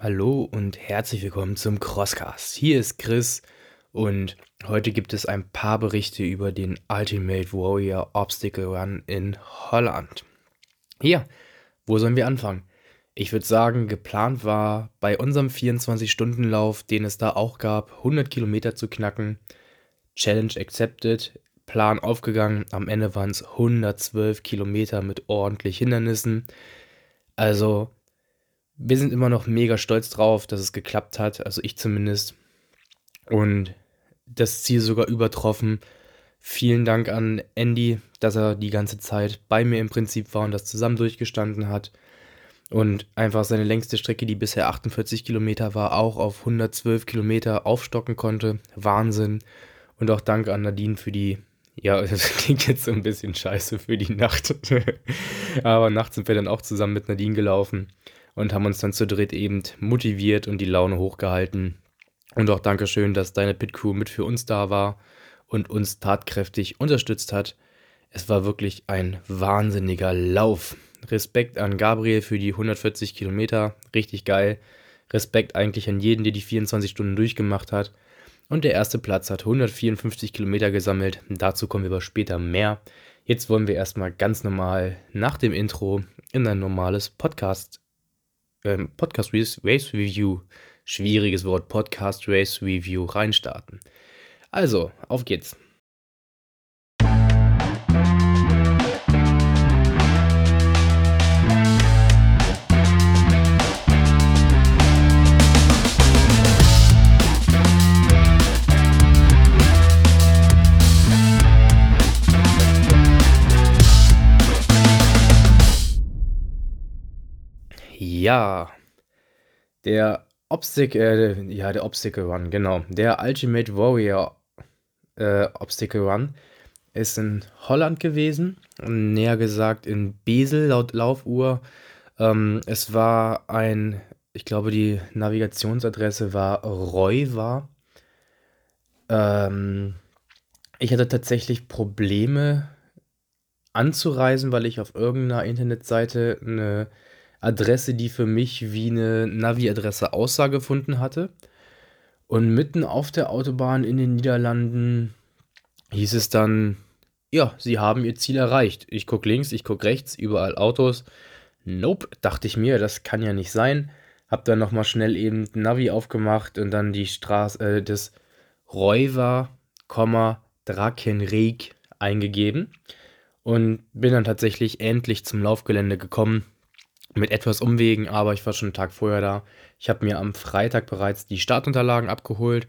Hallo und herzlich willkommen zum Crosscast. Hier ist Chris und heute gibt es ein paar Berichte über den Ultimate Warrior Obstacle Run in Holland. Hier, wo sollen wir anfangen? Ich würde sagen, geplant war bei unserem 24-Stunden-Lauf, den es da auch gab, 100 Kilometer zu knacken. Challenge accepted, Plan aufgegangen. Am Ende waren es 112 Kilometer mit ordentlich Hindernissen. Also wir sind immer noch mega stolz drauf, dass es geklappt hat, also ich zumindest. Und das Ziel sogar übertroffen. Vielen Dank an Andy, dass er die ganze Zeit bei mir im Prinzip war und das zusammen durchgestanden hat. Und einfach seine längste Strecke, die bisher 48 Kilometer war, auch auf 112 Kilometer aufstocken konnte. Wahnsinn. Und auch Dank an Nadine für die, ja, das klingt jetzt so ein bisschen scheiße für die Nacht. Aber nachts sind wir dann auch zusammen mit Nadine gelaufen und haben uns dann zu dritt eben motiviert und die Laune hochgehalten. Und auch Dankeschön, dass deine Pit-Crew mit für uns da war und uns tatkräftig unterstützt hat. Es war wirklich ein wahnsinniger Lauf. Respekt an Gabriel für die 140 Kilometer, richtig geil. Respekt eigentlich an jeden, der die 24 Stunden durchgemacht hat. Und der erste Platz hat 154 Kilometer gesammelt. Dazu kommen wir aber später mehr. Jetzt wollen wir erstmal ganz normal nach dem Intro in ein normales Podcast ähm, Podcast Race Review, schwieriges Wort, Podcast Race Review reinstarten. Also, auf geht's. Ja, der Obstacle, äh, ja, der Obstacle Run, genau. Der Ultimate Warrior äh, Obstacle Run ist in Holland gewesen, näher gesagt in Besel laut Laufuhr. Ähm, es war ein, ich glaube, die Navigationsadresse war Reuwa. Ähm, ich hatte tatsächlich Probleme anzureisen, weil ich auf irgendeiner Internetseite eine Adresse, die für mich wie eine Navi-Adresse aussah, gefunden hatte. Und mitten auf der Autobahn in den Niederlanden hieß es dann, ja, sie haben ihr Ziel erreicht. Ich gucke links, ich gucke rechts, überall Autos. Nope, dachte ich mir, das kann ja nicht sein. Hab dann nochmal schnell eben Navi aufgemacht und dann die Straße, äh, das Reuver, Drakenreg eingegeben und bin dann tatsächlich endlich zum Laufgelände gekommen mit etwas Umwegen, aber ich war schon einen Tag vorher da. Ich habe mir am Freitag bereits die Startunterlagen abgeholt.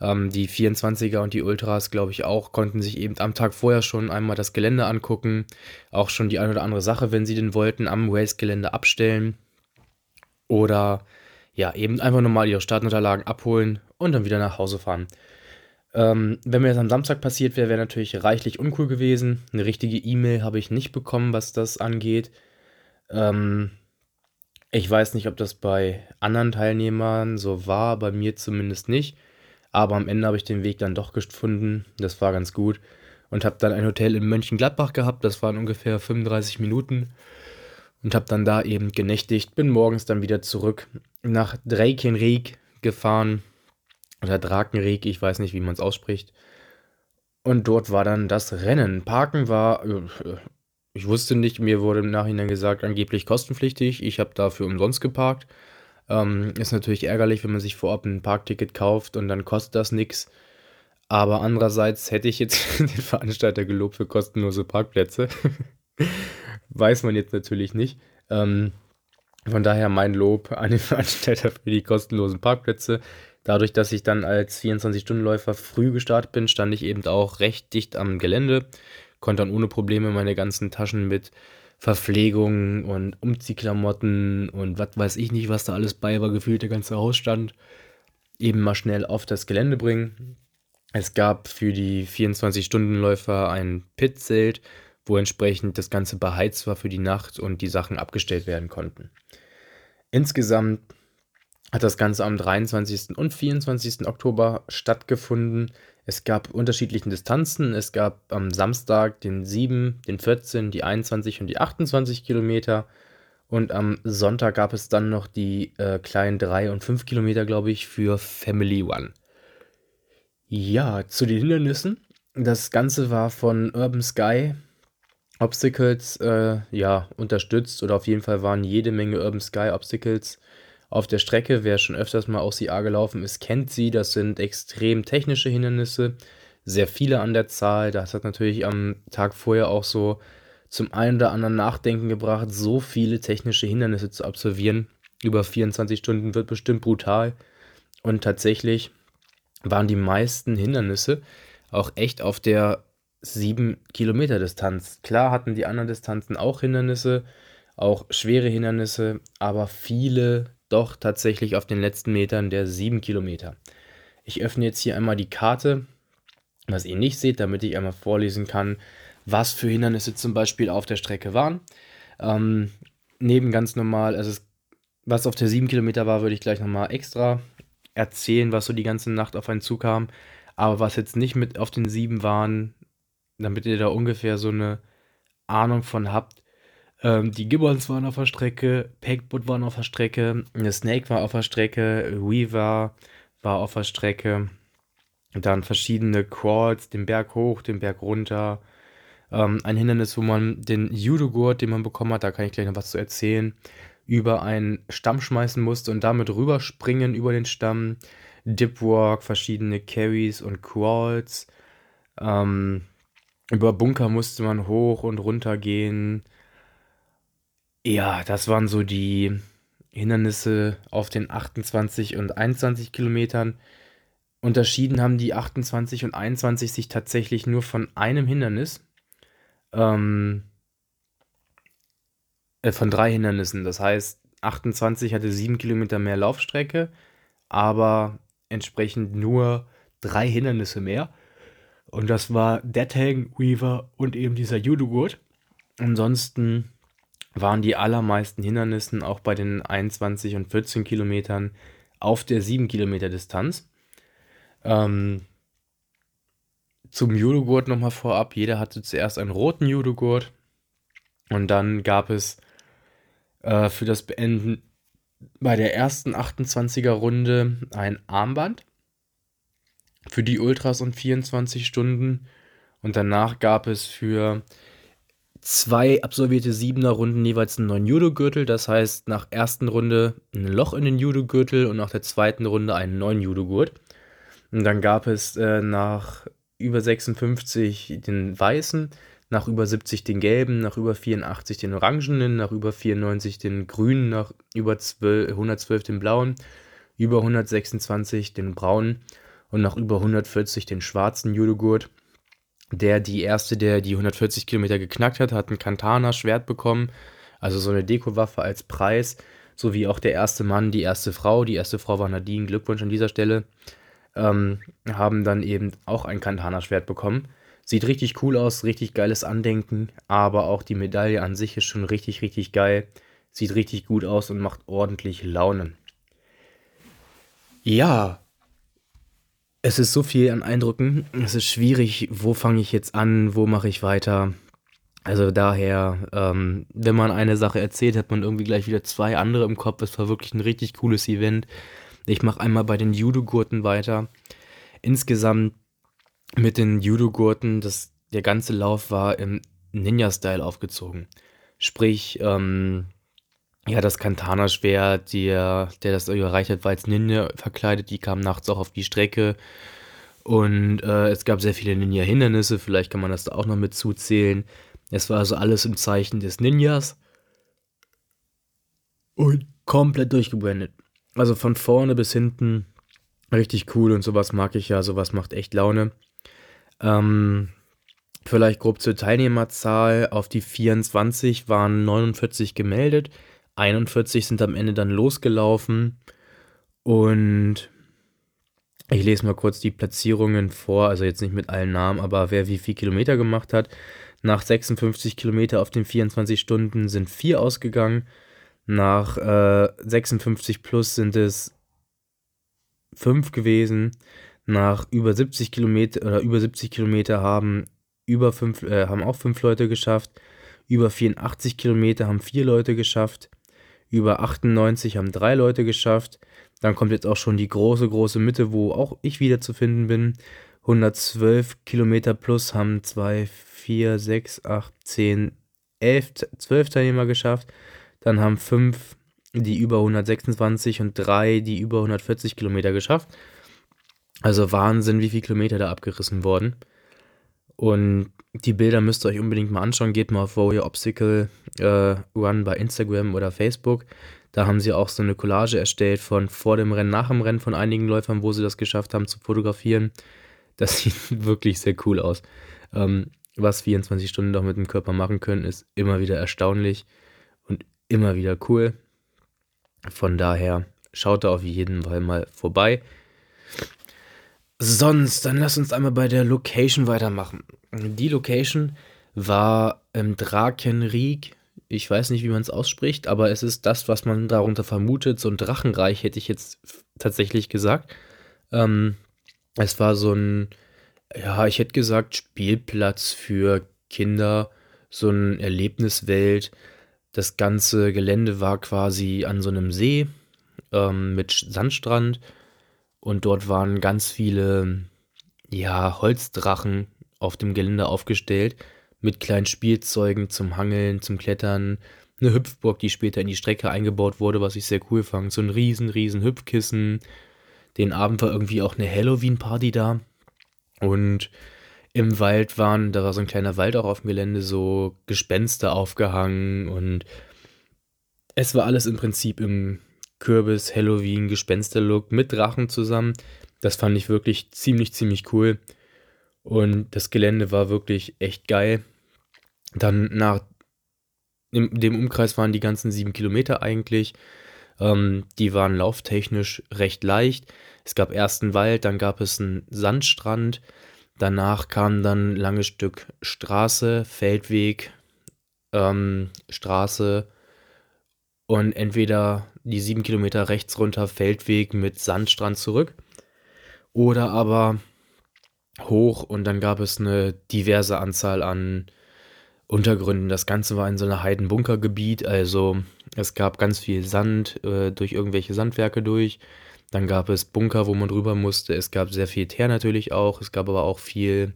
Ähm, die 24er und die Ultras, glaube ich, auch, konnten sich eben am Tag vorher schon einmal das Gelände angucken. Auch schon die eine oder andere Sache, wenn sie denn wollten, am Race-Gelände abstellen. Oder ja, eben einfach nochmal ihre Startunterlagen abholen und dann wieder nach Hause fahren. Ähm, wenn mir das am Samstag passiert wäre, wäre natürlich reichlich uncool gewesen. Eine richtige E-Mail habe ich nicht bekommen, was das angeht. Ähm, ich weiß nicht, ob das bei anderen Teilnehmern so war, bei mir zumindest nicht. Aber am Ende habe ich den Weg dann doch gefunden. Das war ganz gut. Und habe dann ein Hotel in Mönchengladbach gehabt. Das waren ungefähr 35 Minuten. Und habe dann da eben genächtigt. Bin morgens dann wieder zurück nach Drakenrieg gefahren. Oder Drakenrieg, ich weiß nicht, wie man es ausspricht. Und dort war dann das Rennen. Parken war äh, ich wusste nicht, mir wurde im Nachhinein gesagt, angeblich kostenpflichtig. Ich habe dafür umsonst geparkt. Ähm, ist natürlich ärgerlich, wenn man sich vorab ein Parkticket kauft und dann kostet das nichts. Aber andererseits hätte ich jetzt den Veranstalter gelobt für kostenlose Parkplätze. Weiß man jetzt natürlich nicht. Ähm, von daher mein Lob an den Veranstalter für die kostenlosen Parkplätze. Dadurch, dass ich dann als 24-Stunden-Läufer früh gestartet bin, stand ich eben auch recht dicht am Gelände konnte dann ohne Probleme meine ganzen Taschen mit Verpflegung und Umziehklamotten und was weiß ich nicht, was da alles bei war, gefühlt der ganze Hausstand, eben mal schnell auf das Gelände bringen. Es gab für die 24-Stunden-Läufer ein Pitzelt, wo entsprechend das Ganze beheizt war für die Nacht und die Sachen abgestellt werden konnten. Insgesamt hat das Ganze am 23. und 24. Oktober stattgefunden. Es gab unterschiedliche Distanzen. Es gab am Samstag den 7, den 14, die 21 und die 28 Kilometer. Und am Sonntag gab es dann noch die äh, kleinen 3 und 5 Kilometer, glaube ich, für Family One. Ja, zu den Hindernissen. Das Ganze war von Urban Sky Obstacles äh, ja, unterstützt oder auf jeden Fall waren jede Menge Urban Sky Obstacles auf der Strecke. Wer schon öfters mal aus A gelaufen ist, kennt sie. Das sind extrem technische Hindernisse, sehr viele an der Zahl. Das hat natürlich am Tag vorher auch so zum einen oder anderen Nachdenken gebracht, so viele technische Hindernisse zu absolvieren. Über 24 Stunden wird bestimmt brutal. Und tatsächlich waren die meisten Hindernisse auch echt auf der 7 Kilometer Distanz. Klar hatten die anderen Distanzen auch Hindernisse, auch schwere Hindernisse, aber viele doch tatsächlich auf den letzten Metern der 7 Kilometer. Ich öffne jetzt hier einmal die Karte, was ihr nicht seht, damit ich einmal vorlesen kann, was für Hindernisse zum Beispiel auf der Strecke waren. Ähm, neben ganz normal, also es, was auf der 7 Kilometer war, würde ich gleich nochmal extra erzählen, was so die ganze Nacht auf einen zukam. Aber was jetzt nicht mit auf den 7 waren, damit ihr da ungefähr so eine Ahnung von habt. Ähm, die Gibbons waren auf der Strecke, Pegboot waren auf der Strecke, Snake war auf der Strecke, Weaver war auf der Strecke. Dann verschiedene Crawls, den Berg hoch, den Berg runter. Ähm, ein Hindernis, wo man den Judogurt, den man bekommen hat, da kann ich gleich noch was zu erzählen, über einen Stamm schmeißen musste und damit rüberspringen über den Stamm. Dipwalk, verschiedene Carries und Crawls. Ähm, über Bunker musste man hoch und runter gehen. Ja, das waren so die Hindernisse auf den 28 und 21 Kilometern. Unterschieden haben die 28 und 21 sich tatsächlich nur von einem Hindernis. Ähm, äh, von drei Hindernissen. Das heißt, 28 hatte sieben Kilometer mehr Laufstrecke, aber entsprechend nur drei Hindernisse mehr. Und das war Dead Hang, Weaver und eben dieser Judogurt. Ansonsten waren die allermeisten Hindernissen auch bei den 21 und 14 Kilometern auf der 7 Kilometer Distanz. Ähm, zum Judogurt nochmal vorab. Jeder hatte zuerst einen roten Judogurt und dann gab es äh, für das Beenden bei der ersten 28er Runde ein Armband für die Ultras und 24 Stunden. Und danach gab es für zwei absolvierte Siebener Runden jeweils einen neuen Judo-Gürtel. Das heißt, nach ersten Runde ein Loch in den Judo-Gürtel und nach der zweiten Runde einen neuen Judo-Gurt. Und dann gab es äh, nach über 56 den weißen, nach über 70 den gelben, nach über 84 den orangenen, nach über 94 den grünen, nach über 12, 112 den blauen, über 126 den braunen und nach über 140 den schwarzen Judogurt. Der, die erste, der die 140 Kilometer geknackt hat, hat ein Kantana-Schwert bekommen, also so eine Dekowaffe als Preis, sowie auch der erste Mann, die erste Frau, die erste Frau war Nadine, Glückwunsch an dieser Stelle, ähm, haben dann eben auch ein Kantana-Schwert bekommen. Sieht richtig cool aus, richtig geiles Andenken, aber auch die Medaille an sich ist schon richtig, richtig geil. Sieht richtig gut aus und macht ordentlich Laune. Ja, es ist so viel an Eindrücken. Es ist schwierig, wo fange ich jetzt an, wo mache ich weiter. Also daher, ähm, wenn man eine Sache erzählt, hat man irgendwie gleich wieder zwei andere im Kopf. Es war wirklich ein richtig cooles Event. Ich mache einmal bei den Judo-Gurten weiter. Insgesamt mit den Judo-Gurten, der ganze Lauf war im Ninja-Style aufgezogen. Sprich, ähm, ja, das Kantana-Schwert, der, das erreicht hat, war als Ninja verkleidet. Die kam nachts auch auf die Strecke. Und äh, es gab sehr viele Ninja-Hindernisse. Vielleicht kann man das da auch noch mit zuzählen. Es war also alles im Zeichen des Ninjas. Und komplett durchgebrandet. Also von vorne bis hinten richtig cool und sowas mag ich ja. Sowas macht echt Laune. Ähm, vielleicht grob zur Teilnehmerzahl. Auf die 24 waren 49 gemeldet. 41 sind am Ende dann losgelaufen und ich lese mal kurz die Platzierungen vor, also jetzt nicht mit allen Namen, aber wer wie viel Kilometer gemacht hat. Nach 56 Kilometer auf den 24 Stunden sind vier ausgegangen. Nach äh, 56 plus sind es fünf gewesen. Nach über 70 Kilometer oder über 70 Kilometer haben über fünf, äh, haben auch fünf Leute geschafft. Über 84 Kilometer haben vier Leute geschafft. Über 98 haben drei Leute geschafft. Dann kommt jetzt auch schon die große, große Mitte, wo auch ich wieder zu finden bin. 112 Kilometer plus haben 2, 4, 6, 8, 10, 11, 12 Teilnehmer geschafft. Dann haben 5 die über 126 und 3 die über 140 Kilometer geschafft. Also Wahnsinn, wie viele Kilometer da abgerissen wurden. Und die Bilder müsst ihr euch unbedingt mal anschauen. Geht mal auf Warrior Obstacle äh, Run bei Instagram oder Facebook. Da haben sie auch so eine Collage erstellt von vor dem Rennen, nach dem Rennen von einigen Läufern, wo sie das geschafft haben zu fotografieren. Das sieht wirklich sehr cool aus. Ähm, was 24 Stunden doch mit dem Körper machen können, ist immer wieder erstaunlich und immer wieder cool. Von daher schaut da auf jeden Fall mal vorbei. Sonst, dann lass uns einmal bei der Location weitermachen. Die Location war im Drakenrieg. Ich weiß nicht, wie man es ausspricht, aber es ist das, was man darunter vermutet. So ein Drachenreich hätte ich jetzt tatsächlich gesagt. Ähm, es war so ein, ja, ich hätte gesagt, Spielplatz für Kinder, so ein Erlebniswelt. Das ganze Gelände war quasi an so einem See ähm, mit Sandstrand und dort waren ganz viele, ja, Holzdrachen auf dem Gelände aufgestellt mit kleinen Spielzeugen zum Hangeln, zum Klettern. Eine Hüpfburg, die später in die Strecke eingebaut wurde, was ich sehr cool fand. So ein riesen, riesen Hüpfkissen. Den Abend war irgendwie auch eine Halloween-Party da. Und im Wald waren, da war so ein kleiner Wald auch auf dem Gelände, so Gespenster aufgehangen und es war alles im Prinzip im Kürbis, Halloween, Gespenster-Look mit Drachen zusammen. Das fand ich wirklich ziemlich, ziemlich cool. Und das Gelände war wirklich echt geil. Dann nach dem Umkreis waren die ganzen sieben Kilometer eigentlich. Ähm, die waren lauftechnisch recht leicht. Es gab erst einen Wald, dann gab es einen Sandstrand. Danach kam dann ein langes Stück Straße, Feldweg, ähm, Straße und entweder die sieben Kilometer rechts runter Feldweg mit Sandstrand zurück oder aber hoch und dann gab es eine diverse Anzahl an Untergründen. Das Ganze war in so einer Heidenbunkergebiet, also es gab ganz viel Sand äh, durch irgendwelche Sandwerke durch. Dann gab es Bunker, wo man drüber musste. Es gab sehr viel Teer natürlich auch. Es gab aber auch viel,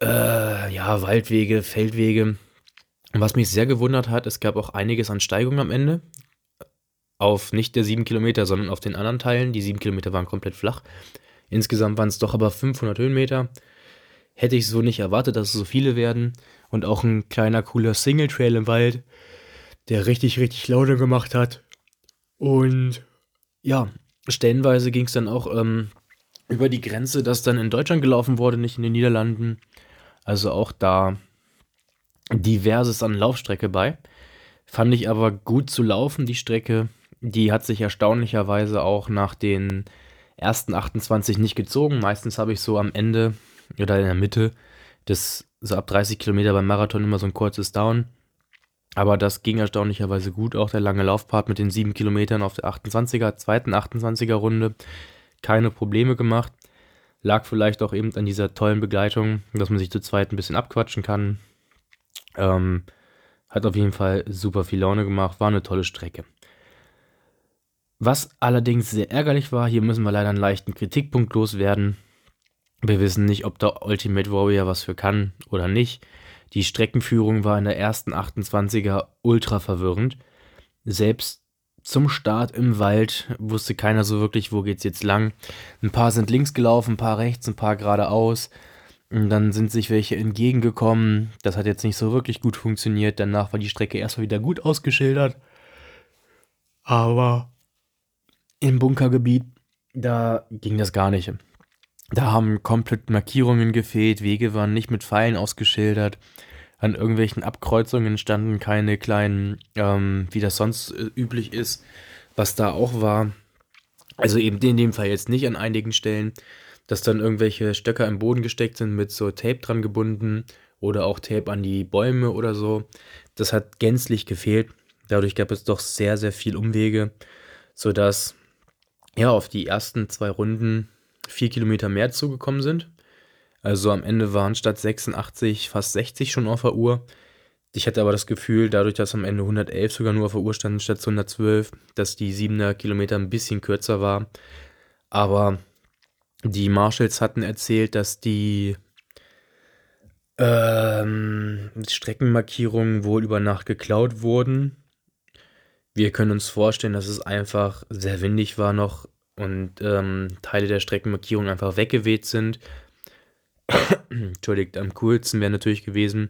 äh, ja, Waldwege, Feldwege. was mich sehr gewundert hat, es gab auch einiges an Steigung am Ende. Auf nicht der 7 Kilometer, sondern auf den anderen Teilen. Die 7 Kilometer waren komplett flach. Insgesamt waren es doch aber 500 Höhenmeter. Hätte ich so nicht erwartet, dass es so viele werden. Und auch ein kleiner, cooler Single-Trail im Wald, der richtig, richtig Laune gemacht hat. Und ja, stellenweise ging es dann auch ähm, über die Grenze, dass dann in Deutschland gelaufen wurde, nicht in den Niederlanden. Also auch da diverses an Laufstrecke bei. Fand ich aber gut zu laufen, die Strecke. Die hat sich erstaunlicherweise auch nach den ersten 28 nicht gezogen. Meistens habe ich so am Ende oder in der Mitte des, so ab 30 Kilometer beim Marathon immer so ein kurzes Down. Aber das ging erstaunlicherweise gut, auch der lange Laufpart mit den 7 Kilometern auf der 28er, zweiten 28er Runde. Keine Probleme gemacht. Lag vielleicht auch eben an dieser tollen Begleitung, dass man sich zu zweit ein bisschen abquatschen kann. Ähm, hat auf jeden Fall super viel Laune gemacht, war eine tolle Strecke. Was allerdings sehr ärgerlich war, hier müssen wir leider einen leichten Kritikpunkt loswerden. Wir wissen nicht, ob der Ultimate Warrior was für kann oder nicht. Die Streckenführung war in der ersten 28er ultra verwirrend. Selbst zum Start im Wald wusste keiner so wirklich, wo geht's jetzt lang. Ein paar sind links gelaufen, ein paar rechts, ein paar geradeaus. Und dann sind sich welche entgegengekommen. Das hat jetzt nicht so wirklich gut funktioniert. Danach war die Strecke erstmal wieder gut ausgeschildert. Aber im Bunkergebiet, da ging das gar nicht. Da haben komplett Markierungen gefehlt, Wege waren nicht mit Pfeilen ausgeschildert. An irgendwelchen Abkreuzungen standen keine kleinen, ähm, wie das sonst äh, üblich ist, was da auch war. Also eben in dem Fall jetzt nicht an einigen Stellen, dass dann irgendwelche Stöcker im Boden gesteckt sind mit so Tape dran gebunden oder auch Tape an die Bäume oder so. Das hat gänzlich gefehlt. Dadurch gab es doch sehr, sehr viel Umwege, sodass ja auf die ersten zwei Runden vier Kilometer mehr zugekommen sind. Also am Ende waren statt 86 fast 60 schon auf der Uhr. Ich hatte aber das Gefühl, dadurch, dass am Ende 111 sogar nur auf der Uhr stand statt 112, dass die 7er Kilometer ein bisschen kürzer war. Aber die Marshalls hatten erzählt, dass die ähm, Streckenmarkierungen wohl über Nacht geklaut wurden. Wir können uns vorstellen, dass es einfach sehr windig war noch und ähm, Teile der Streckenmarkierung einfach weggeweht sind. Entschuldigt, am coolsten wäre natürlich gewesen,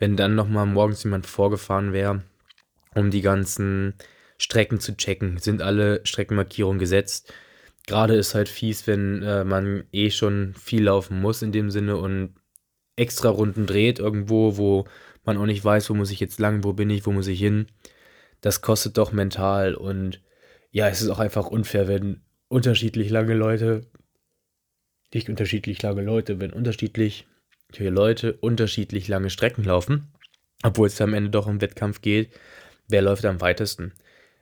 wenn dann nochmal morgens jemand vorgefahren wäre, um die ganzen Strecken zu checken. Sind alle Streckenmarkierungen gesetzt? Gerade ist halt fies, wenn äh, man eh schon viel laufen muss in dem Sinne und extra Runden dreht irgendwo, wo man auch nicht weiß, wo muss ich jetzt lang, wo bin ich, wo muss ich hin. Das kostet doch mental und ja, es ist auch einfach unfair, wenn unterschiedlich lange Leute, nicht unterschiedlich lange Leute, wenn unterschiedlich Leute unterschiedlich lange Strecken laufen, obwohl es am Ende doch um Wettkampf geht, wer läuft am weitesten.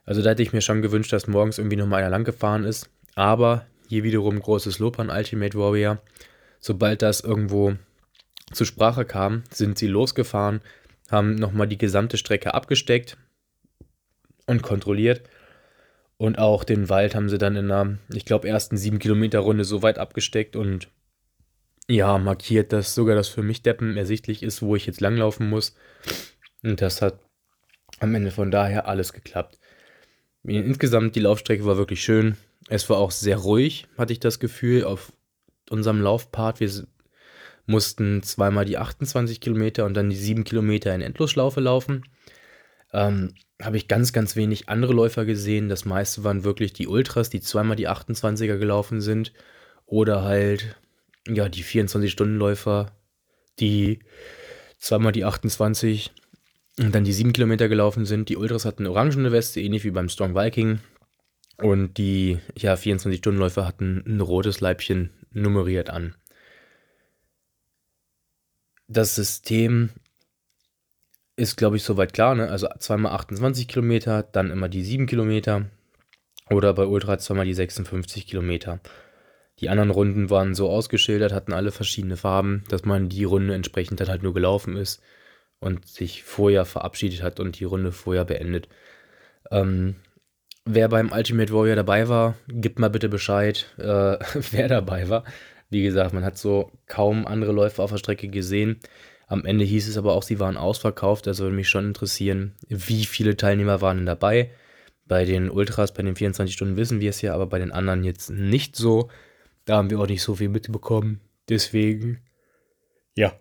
Also da hätte ich mir schon gewünscht, dass morgens irgendwie nochmal einer lang gefahren ist, aber hier wiederum großes Lob an Ultimate Warrior. Sobald das irgendwo zur Sprache kam, sind sie losgefahren, haben nochmal die gesamte Strecke abgesteckt und kontrolliert und auch den Wald haben sie dann in einer, ich glaube, ersten sieben Kilometer Runde so weit abgesteckt und ja, markiert, dass sogar das für mich Deppen ersichtlich ist, wo ich jetzt langlaufen muss. Und das hat am Ende von daher alles geklappt. Insgesamt die Laufstrecke war wirklich schön. Es war auch sehr ruhig, hatte ich das Gefühl, auf unserem Laufpart. Wir mussten zweimal die 28 Kilometer und dann die 7 Kilometer in Endlosschlaufe laufen. Ähm, habe ich ganz, ganz wenig andere Läufer gesehen. Das meiste waren wirklich die Ultras, die zweimal die 28er gelaufen sind. Oder halt, ja, die 24-Stunden-Läufer, die zweimal die 28 und dann die 7 Kilometer gelaufen sind. Die Ultras hatten orangene Weste, ähnlich wie beim Strong Viking. Und die ja, 24-Stunden-Läufer hatten ein rotes Leibchen nummeriert an. Das System ist, glaube ich, soweit klar. Ne? Also zweimal 28 Kilometer, dann immer die 7 Kilometer. Oder bei Ultra zweimal die 56 Kilometer. Die anderen Runden waren so ausgeschildert, hatten alle verschiedene Farben, dass man die Runde entsprechend dann halt nur gelaufen ist und sich vorher verabschiedet hat und die Runde vorher beendet. Ähm, wer beim Ultimate Warrior dabei war, gibt mal bitte Bescheid, äh, wer dabei war. Wie gesagt, man hat so kaum andere Läufer auf der Strecke gesehen. Am Ende hieß es aber auch, sie waren ausverkauft. Also würde mich schon interessieren, wie viele Teilnehmer waren denn dabei. Bei den Ultras, bei den 24 Stunden wissen wir es ja, aber bei den anderen jetzt nicht so. Da haben wir auch nicht so viel mitbekommen. Deswegen, ja.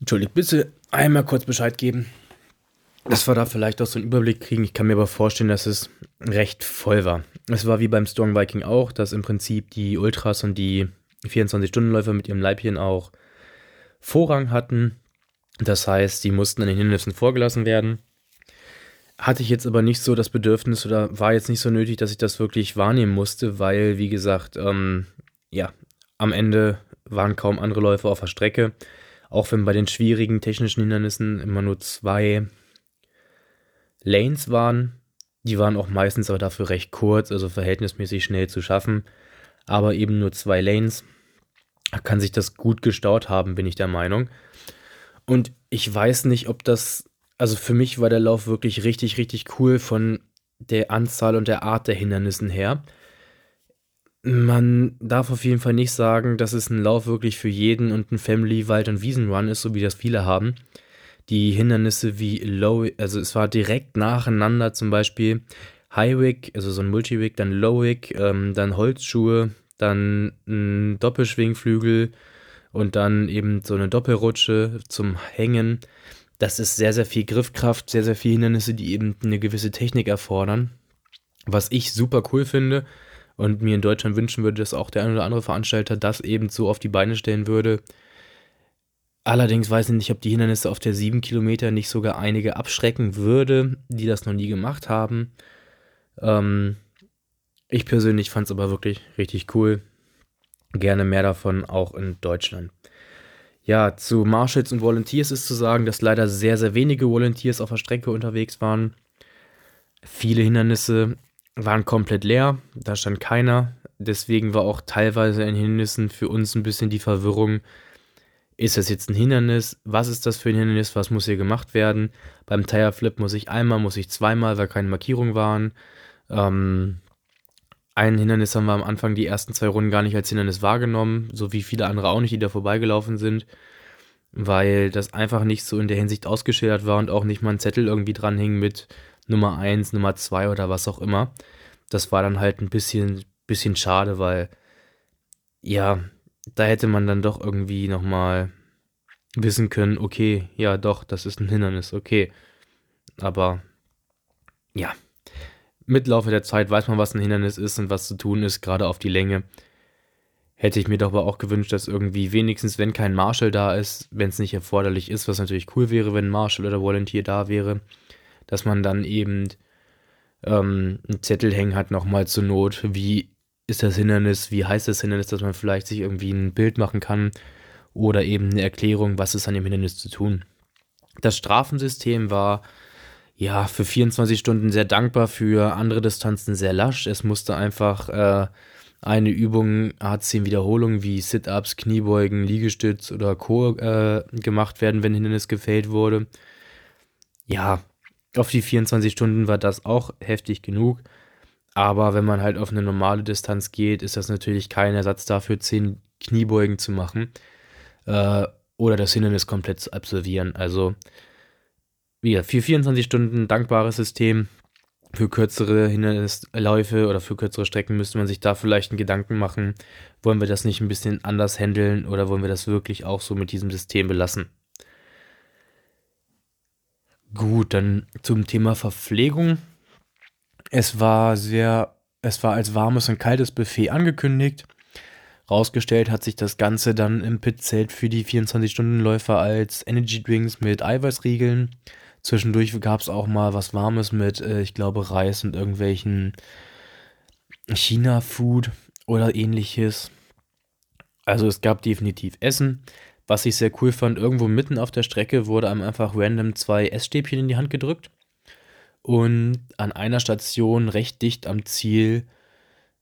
Entschuldigt, bitte einmal kurz Bescheid geben. Dass wir da vielleicht auch so einen Überblick kriegen. Ich kann mir aber vorstellen, dass es recht voll war. Es war wie beim Storm Viking auch, dass im Prinzip die Ultras und die 24-Stunden-Läufer mit ihrem Leibchen auch Vorrang hatten. Das heißt, die mussten an den Hindernissen vorgelassen werden. Hatte ich jetzt aber nicht so das Bedürfnis oder war jetzt nicht so nötig, dass ich das wirklich wahrnehmen musste, weil, wie gesagt, ähm, ja, am Ende waren kaum andere Läufer auf der Strecke. Auch wenn bei den schwierigen technischen Hindernissen immer nur zwei Lanes waren. Die waren auch meistens aber dafür recht kurz, also verhältnismäßig schnell zu schaffen. Aber eben nur zwei Lanes kann sich das gut gestaut haben, bin ich der Meinung. Und ich weiß nicht, ob das, also für mich war der Lauf wirklich richtig, richtig cool von der Anzahl und der Art der Hindernissen her. Man darf auf jeden Fall nicht sagen, dass es ein Lauf wirklich für jeden und ein Family, Wald- und Wiesenrun ist, so wie das viele haben. Die Hindernisse wie Low, also es war direkt nacheinander zum Beispiel Highwick, also so ein Multiwick, dann Lowick, ähm, dann Holzschuhe, dann ein Doppelschwingflügel und dann eben so eine Doppelrutsche zum Hängen. Das ist sehr, sehr viel Griffkraft, sehr, sehr viele Hindernisse, die eben eine gewisse Technik erfordern. Was ich super cool finde und mir in Deutschland wünschen würde, dass auch der ein oder andere Veranstalter das eben so auf die Beine stellen würde. Allerdings weiß ich nicht, ob die Hindernisse auf der 7 Kilometer nicht sogar einige abschrecken würde, die das noch nie gemacht haben. Ähm, ich persönlich fand es aber wirklich richtig cool. Gerne mehr davon auch in Deutschland. Ja, zu Marshals und Volunteers ist zu sagen, dass leider sehr, sehr wenige Volunteers auf der Strecke unterwegs waren. Viele Hindernisse waren komplett leer, da stand keiner. Deswegen war auch teilweise in Hindernissen für uns ein bisschen die Verwirrung, ist das jetzt ein Hindernis? Was ist das für ein Hindernis? Was muss hier gemacht werden? Beim Tire Flip muss ich einmal, muss ich zweimal, weil keine Markierungen waren. Ähm, ein Hindernis haben wir am Anfang die ersten zwei Runden gar nicht als Hindernis wahrgenommen, so wie viele andere auch nicht, die da vorbeigelaufen sind, weil das einfach nicht so in der Hinsicht ausgeschildert war und auch nicht mal ein Zettel irgendwie dran hing mit Nummer 1, Nummer 2 oder was auch immer. Das war dann halt ein bisschen, bisschen schade, weil ja, da hätte man dann doch irgendwie nochmal wissen können, okay, ja doch, das ist ein Hindernis, okay. Aber ja, mit Laufe der Zeit weiß man, was ein Hindernis ist und was zu tun ist, gerade auf die Länge. Hätte ich mir doch aber auch gewünscht, dass irgendwie wenigstens, wenn kein Marshall da ist, wenn es nicht erforderlich ist, was natürlich cool wäre, wenn Marshall oder Volunteer da wäre, dass man dann eben ähm, einen Zettel hängen hat, nochmal zur Not, wie ist das Hindernis, wie heißt das Hindernis, dass man vielleicht sich irgendwie ein Bild machen kann oder eben eine Erklärung, was ist an dem Hindernis zu tun. Das Strafensystem war ja für 24 Stunden sehr dankbar, für andere Distanzen sehr lasch. Es musste einfach äh, eine Übung, A10 Wiederholungen wie Sit-Ups, Kniebeugen, Liegestütz oder Co. Äh, gemacht werden, wenn Hindernis gefällt wurde. Ja, auf die 24 Stunden war das auch heftig genug. Aber wenn man halt auf eine normale Distanz geht, ist das natürlich kein Ersatz dafür, 10 Kniebeugen zu machen äh, oder das Hindernis komplett zu absolvieren. Also, wie für 24 Stunden dankbares System. Für kürzere Hindernisläufe oder für kürzere Strecken müsste man sich da vielleicht einen Gedanken machen. Wollen wir das nicht ein bisschen anders handeln oder wollen wir das wirklich auch so mit diesem System belassen? Gut, dann zum Thema Verpflegung. Es war sehr, es war als warmes und kaltes Buffet angekündigt. Rausgestellt hat sich das Ganze dann im Pitzelt für die 24-Stunden-Läufer als Energy Drinks mit Eiweißriegeln. Zwischendurch gab es auch mal was Warmes mit, äh, ich glaube, Reis und irgendwelchen China-Food oder ähnliches. Also es gab definitiv Essen. Was ich sehr cool fand, irgendwo mitten auf der Strecke wurde einem einfach random zwei Essstäbchen in die Hand gedrückt. Und an einer Station recht dicht am Ziel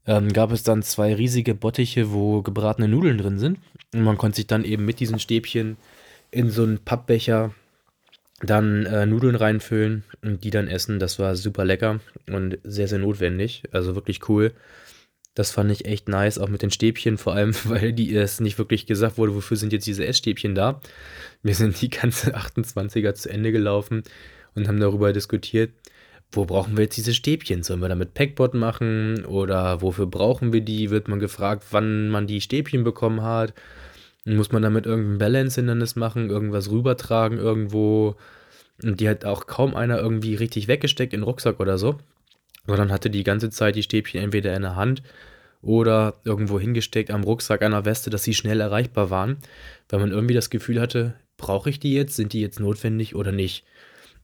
ähm, gab es dann zwei riesige Bottiche, wo gebratene Nudeln drin sind. Und man konnte sich dann eben mit diesen Stäbchen in so einen Pappbecher dann äh, Nudeln reinfüllen und die dann essen. Das war super lecker und sehr, sehr notwendig. Also wirklich cool. Das fand ich echt nice, auch mit den Stäbchen, vor allem, weil die es nicht wirklich gesagt wurde, wofür sind jetzt diese Essstäbchen da. Wir sind die ganze 28er zu Ende gelaufen und haben darüber diskutiert, wo brauchen wir jetzt diese Stäbchen? Sollen wir damit Packbot machen oder wofür brauchen wir die? Wird man gefragt, wann man die Stäbchen bekommen hat. Muss man damit irgendein Balance-Hindernis machen, irgendwas rübertragen irgendwo? Und die hat auch kaum einer irgendwie richtig weggesteckt in den Rucksack oder so. Sondern hatte die ganze Zeit die Stäbchen entweder in der Hand oder irgendwo hingesteckt am Rucksack einer Weste, dass sie schnell erreichbar waren, weil man irgendwie das Gefühl hatte, brauche ich die jetzt? Sind die jetzt notwendig oder nicht?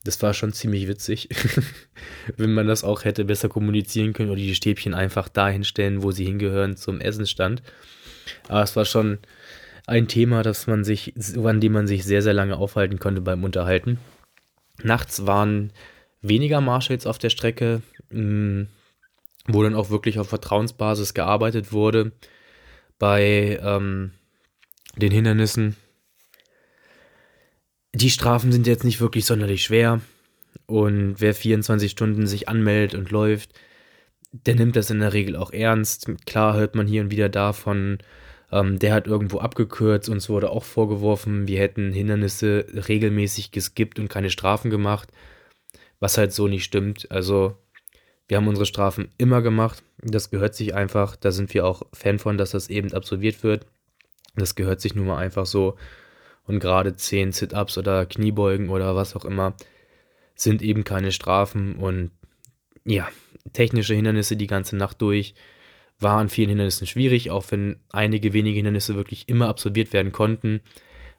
Das war schon ziemlich witzig, wenn man das auch hätte besser kommunizieren können oder die Stäbchen einfach dahin stellen, wo sie hingehören, zum Essensstand. Aber es war schon ein Thema, das man sich, an dem man sich sehr, sehr lange aufhalten konnte beim Unterhalten. Nachts waren weniger Marshalls auf der Strecke, mm, wo dann auch wirklich auf Vertrauensbasis gearbeitet wurde bei ähm, den Hindernissen die Strafen sind jetzt nicht wirklich sonderlich schwer. Und wer 24 Stunden sich anmeldet und läuft, der nimmt das in der Regel auch ernst. Klar hört man hier und wieder davon, ähm, der hat irgendwo abgekürzt. Uns wurde auch vorgeworfen, wir hätten Hindernisse regelmäßig geskippt und keine Strafen gemacht. Was halt so nicht stimmt. Also, wir haben unsere Strafen immer gemacht. Das gehört sich einfach. Da sind wir auch Fan von, dass das eben absolviert wird. Das gehört sich nun mal einfach so. Und gerade 10 Sit-Ups oder Kniebeugen oder was auch immer sind eben keine Strafen. Und ja, technische Hindernisse die ganze Nacht durch waren an vielen Hindernissen schwierig, auch wenn einige wenige Hindernisse wirklich immer absolviert werden konnten.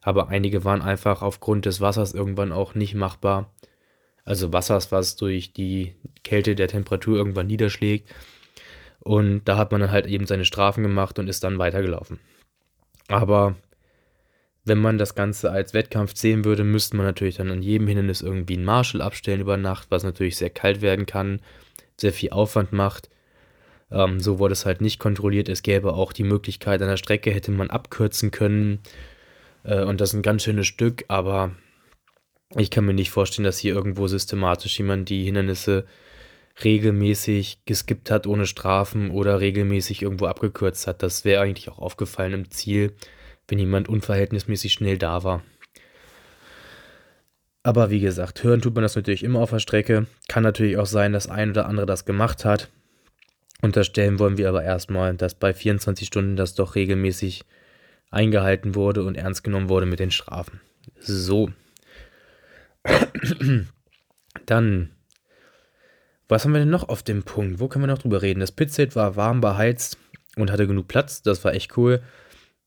Aber einige waren einfach aufgrund des Wassers irgendwann auch nicht machbar. Also Wassers, was durch die Kälte der Temperatur irgendwann niederschlägt. Und da hat man dann halt eben seine Strafen gemacht und ist dann weitergelaufen. Aber wenn man das Ganze als Wettkampf sehen würde, müsste man natürlich dann an jedem Hindernis irgendwie einen Marshall abstellen über Nacht, was natürlich sehr kalt werden kann, sehr viel Aufwand macht. Ähm, so wurde es halt nicht kontrolliert. Es gäbe auch die Möglichkeit, an der Strecke hätte man abkürzen können. Äh, und das ist ein ganz schönes Stück, aber ich kann mir nicht vorstellen, dass hier irgendwo systematisch jemand die Hindernisse regelmäßig geskippt hat ohne Strafen oder regelmäßig irgendwo abgekürzt hat. Das wäre eigentlich auch aufgefallen im Ziel, wenn jemand unverhältnismäßig schnell da war. Aber wie gesagt, hören tut man das natürlich immer auf der Strecke. Kann natürlich auch sein, dass ein oder andere das gemacht hat. Unterstellen wollen wir aber erstmal, dass bei 24 Stunden das doch regelmäßig eingehalten wurde und ernst genommen wurde mit den Strafen. So. Dann, was haben wir denn noch auf dem Punkt? Wo können wir noch drüber reden? Das Pitzelt war warm beheizt und hatte genug Platz. Das war echt cool.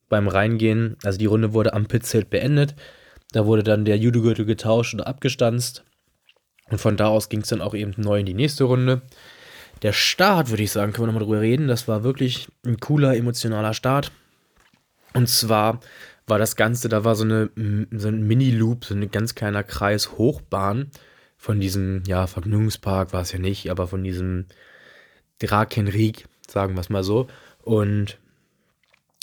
Beim Reingehen, also die Runde wurde am Pitzelt beendet. Da wurde dann der Judogürtel getauscht oder abgestanzt. Und von da aus ging es dann auch eben neu in die nächste Runde. Der Start, würde ich sagen, können wir nochmal drüber reden. Das war wirklich ein cooler, emotionaler Start. Und zwar war das Ganze, da war so, eine, so ein Mini-Loop, so ein ganz kleiner Kreis Hochbahn von diesem, ja, Vergnügungspark war es ja nicht, aber von diesem Drakenrieg, sagen wir es mal so. Und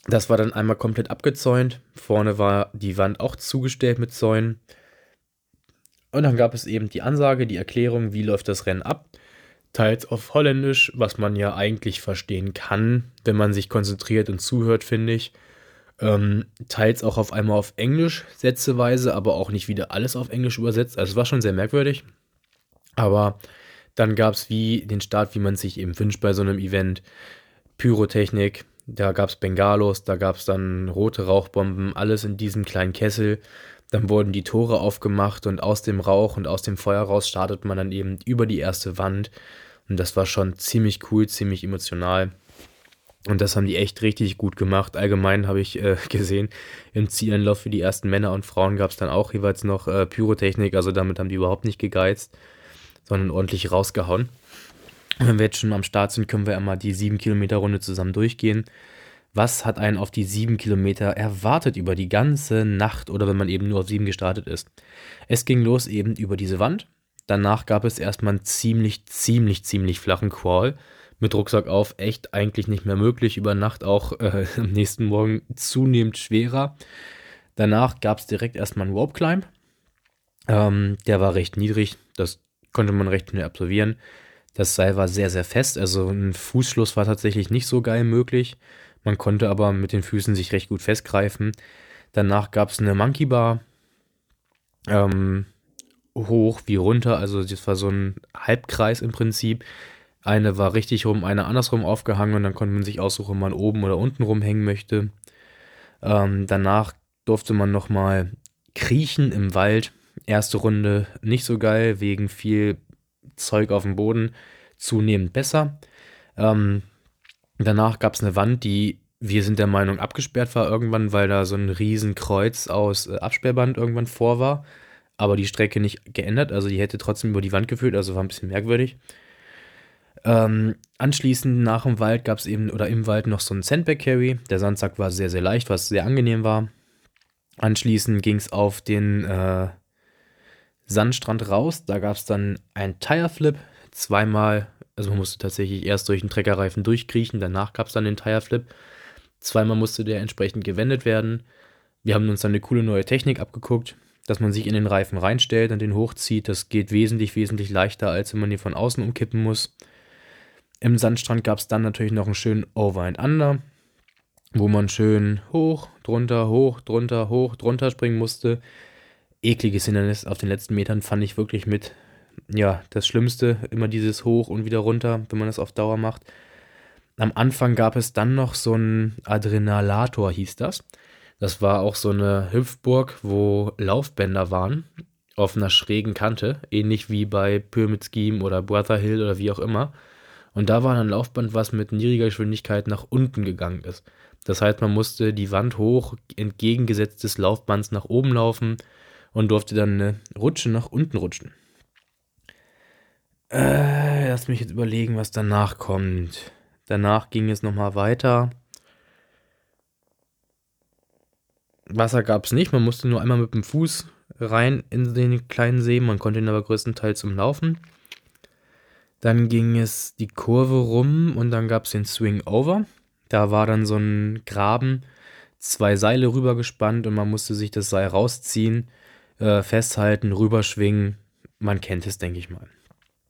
das war dann einmal komplett abgezäunt. Vorne war die Wand auch zugestellt mit Zäunen. Und dann gab es eben die Ansage, die Erklärung, wie läuft das Rennen ab. Teils auf Holländisch, was man ja eigentlich verstehen kann, wenn man sich konzentriert und zuhört, finde ich. Ähm, teils auch auf einmal auf Englisch, sätzeweise, aber auch nicht wieder alles auf Englisch übersetzt. Also es war schon sehr merkwürdig. Aber dann gab es wie den Start, wie man sich eben wünscht bei so einem Event. Pyrotechnik, da gab es Bengalos, da gab es dann rote Rauchbomben, alles in diesem kleinen Kessel. Dann wurden die Tore aufgemacht und aus dem Rauch und aus dem Feuer raus startet man dann eben über die erste Wand. Und das war schon ziemlich cool, ziemlich emotional. Und das haben die echt richtig gut gemacht. Allgemein habe ich äh, gesehen, im Zielanlauf für die ersten Männer und Frauen gab es dann auch jeweils noch äh, Pyrotechnik. Also damit haben die überhaupt nicht gegeizt, sondern ordentlich rausgehauen. Wenn wir jetzt schon am Start sind, können wir einmal die 7 Kilometer Runde zusammen durchgehen. Was hat einen auf die 7 Kilometer erwartet über die ganze Nacht oder wenn man eben nur auf 7 gestartet ist? Es ging los eben über diese Wand. Danach gab es erstmal einen ziemlich, ziemlich, ziemlich flachen Crawl. Mit Rucksack auf echt eigentlich nicht mehr möglich. Über Nacht auch äh, am nächsten Morgen zunehmend schwerer. Danach gab es direkt erstmal einen Rope Climb. Ähm, der war recht niedrig. Das konnte man recht schnell absolvieren. Das Seil war sehr, sehr fest, also ein Fußschluss war tatsächlich nicht so geil möglich. Man konnte aber mit den Füßen sich recht gut festgreifen. Danach gab es eine Monkey Bar. Ähm, hoch wie runter, also das war so ein Halbkreis im Prinzip. Eine war richtig rum, eine andersrum aufgehangen und dann konnte man sich aussuchen, ob man oben oder unten rumhängen möchte. Ähm, danach durfte man nochmal kriechen im Wald. Erste Runde nicht so geil, wegen viel Zeug auf dem Boden zunehmend besser. Ähm, danach gab es eine Wand, die wir sind der Meinung abgesperrt war irgendwann, weil da so ein Riesenkreuz aus äh, Absperrband irgendwann vor war, aber die Strecke nicht geändert, also die hätte trotzdem über die Wand geführt, also war ein bisschen merkwürdig. Ähm, anschließend nach dem Wald gab es eben oder im Wald noch so einen Sandbag Carry. Der Sandsack war sehr, sehr leicht, was sehr angenehm war. Anschließend ging es auf den äh, Sandstrand raus. Da gab es dann einen Tire Flip, zweimal, also man musste tatsächlich erst durch den Treckerreifen durchkriechen, danach gab es dann den Tire Flip. Zweimal musste der entsprechend gewendet werden. Wir haben uns dann eine coole neue Technik abgeguckt, dass man sich in den Reifen reinstellt und den hochzieht. Das geht wesentlich, wesentlich leichter, als wenn man den von außen umkippen muss. Im Sandstrand gab es dann natürlich noch einen schönen Over and Under, wo man schön hoch, drunter, hoch, drunter, hoch, drunter springen musste ekliges Hindernis auf den letzten Metern fand ich wirklich mit, ja, das Schlimmste, immer dieses Hoch und wieder runter, wenn man das auf Dauer macht. Am Anfang gab es dann noch so ein Adrenalator, hieß das. Das war auch so eine Hüpfburg, wo Laufbänder waren, auf einer schrägen Kante, ähnlich wie bei Pyramid Scheme oder Brother Hill oder wie auch immer. Und da war ein Laufband, was mit niedriger Geschwindigkeit nach unten gegangen ist. Das heißt, man musste die Wand hoch, entgegengesetzt des Laufbands nach oben laufen und durfte dann eine Rutsche nach unten rutschen. Äh, lass mich jetzt überlegen, was danach kommt. Danach ging es nochmal weiter. Wasser gab es nicht, man musste nur einmal mit dem Fuß rein in den kleinen See, man konnte ihn aber größtenteils umlaufen. Dann ging es die Kurve rum und dann gab es den Swing Over. Da war dann so ein Graben, zwei Seile rübergespannt und man musste sich das Seil rausziehen, äh, festhalten, rüberschwingen. Man kennt es, denke ich mal.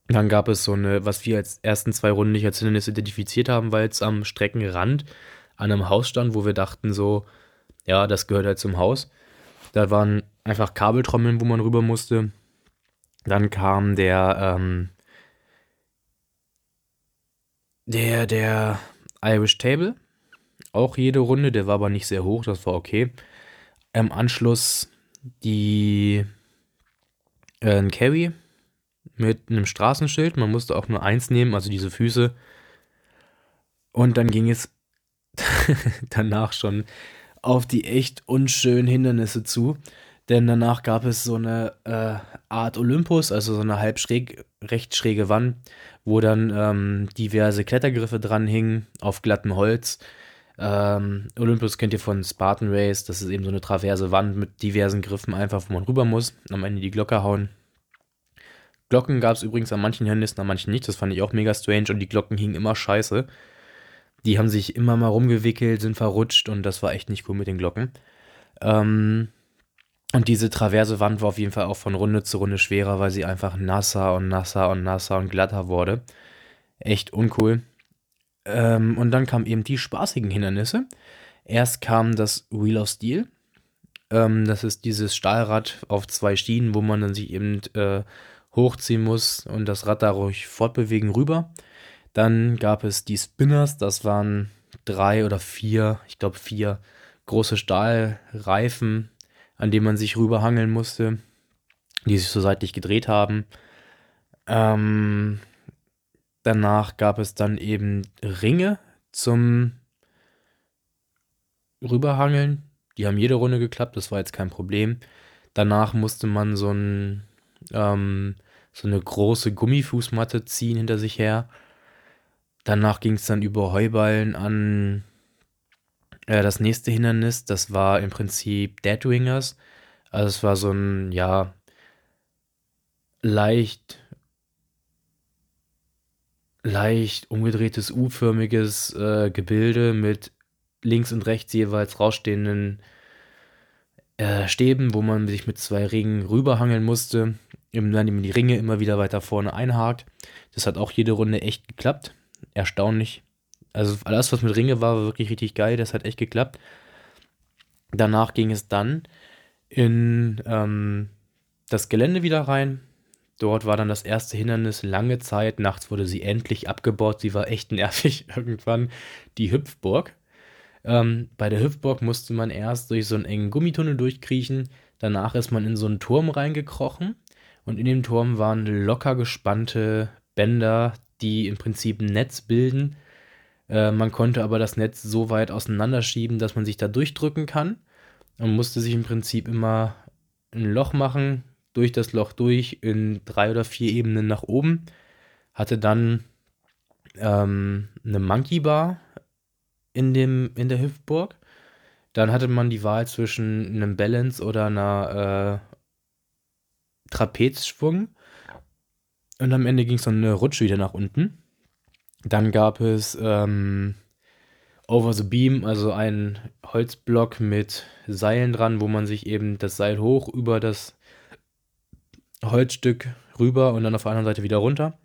Dann gab es so eine, was wir als ersten zwei Runden nicht als Hindernis identifiziert haben, weil es am Streckenrand an einem Haus stand, wo wir dachten so, ja, das gehört halt zum Haus. Da waren einfach Kabeltrommeln, wo man rüber musste. Dann kam der, ähm, der, der Irish Table. Auch jede Runde, der war aber nicht sehr hoch, das war okay. Im Anschluss die äh, Carry mit einem Straßenschild. Man musste auch nur eins nehmen, also diese Füße. Und dann ging es danach schon auf die echt unschönen Hindernisse zu. Denn danach gab es so eine äh, Art Olympus, also so eine halb schräg, recht schräge Wand, wo dann ähm, diverse Klettergriffe dran hingen auf glattem Holz. Ähm, Olympus kennt ihr von Spartan Race, das ist eben so eine traverse Wand mit diversen Griffen, einfach wo man rüber muss, am Ende die Glocke hauen. Glocken gab es übrigens an manchen Hindernissen, an manchen nicht. Das fand ich auch mega strange und die Glocken hingen immer scheiße. Die haben sich immer mal rumgewickelt, sind verrutscht und das war echt nicht cool mit den Glocken. Ähm, und diese traverse Wand war auf jeden Fall auch von Runde zu Runde schwerer, weil sie einfach nasser und nasser und nasser und glatter wurde. Echt uncool. Ähm, und dann kamen eben die spaßigen Hindernisse. Erst kam das Wheel of Steel. Ähm, das ist dieses Stahlrad auf zwei Schienen, wo man dann sich eben äh, hochziehen muss und das Rad dadurch fortbewegen rüber. Dann gab es die Spinners, das waren drei oder vier, ich glaube vier große Stahlreifen, an denen man sich rüberhangeln musste, die sich so seitlich gedreht haben. Ähm, danach gab es dann eben Ringe zum Rüberhangeln. Die haben jede Runde geklappt, das war jetzt kein Problem. Danach musste man so ein ähm, so eine große Gummifußmatte ziehen hinter sich her. Danach ging es dann über Heuballen an äh, das nächste Hindernis. Das war im Prinzip Deadwingers. Also es war so ein, ja, leicht, leicht umgedrehtes U-förmiges äh, Gebilde mit links und rechts jeweils rausstehenden äh, Stäben, wo man sich mit zwei Ringen rüberhangeln musste indem man die Ringe immer wieder weiter vorne einhakt. Das hat auch jede Runde echt geklappt. Erstaunlich. Also alles, was mit Ringe war, war wirklich richtig geil. Das hat echt geklappt. Danach ging es dann in ähm, das Gelände wieder rein. Dort war dann das erste Hindernis lange Zeit. Nachts wurde sie endlich abgebaut. Sie war echt nervig irgendwann. Die Hüpfburg. Ähm, bei der Hüpfburg musste man erst durch so einen engen Gummitunnel durchkriechen. Danach ist man in so einen Turm reingekrochen. Und in dem Turm waren locker gespannte Bänder, die im Prinzip ein Netz bilden. Äh, man konnte aber das Netz so weit auseinanderschieben, dass man sich da durchdrücken kann. Und musste sich im Prinzip immer ein Loch machen, durch das Loch durch, in drei oder vier Ebenen nach oben. Hatte dann ähm, eine Monkey Bar in, dem, in der Hüftburg. Dann hatte man die Wahl zwischen einem Balance oder einer äh, Trapezschwung. Und am Ende ging es dann eine Rutsche wieder nach unten. Dann gab es ähm, Over the Beam, also ein Holzblock mit Seilen dran, wo man sich eben das Seil hoch über das Holzstück rüber und dann auf der anderen Seite wieder runter.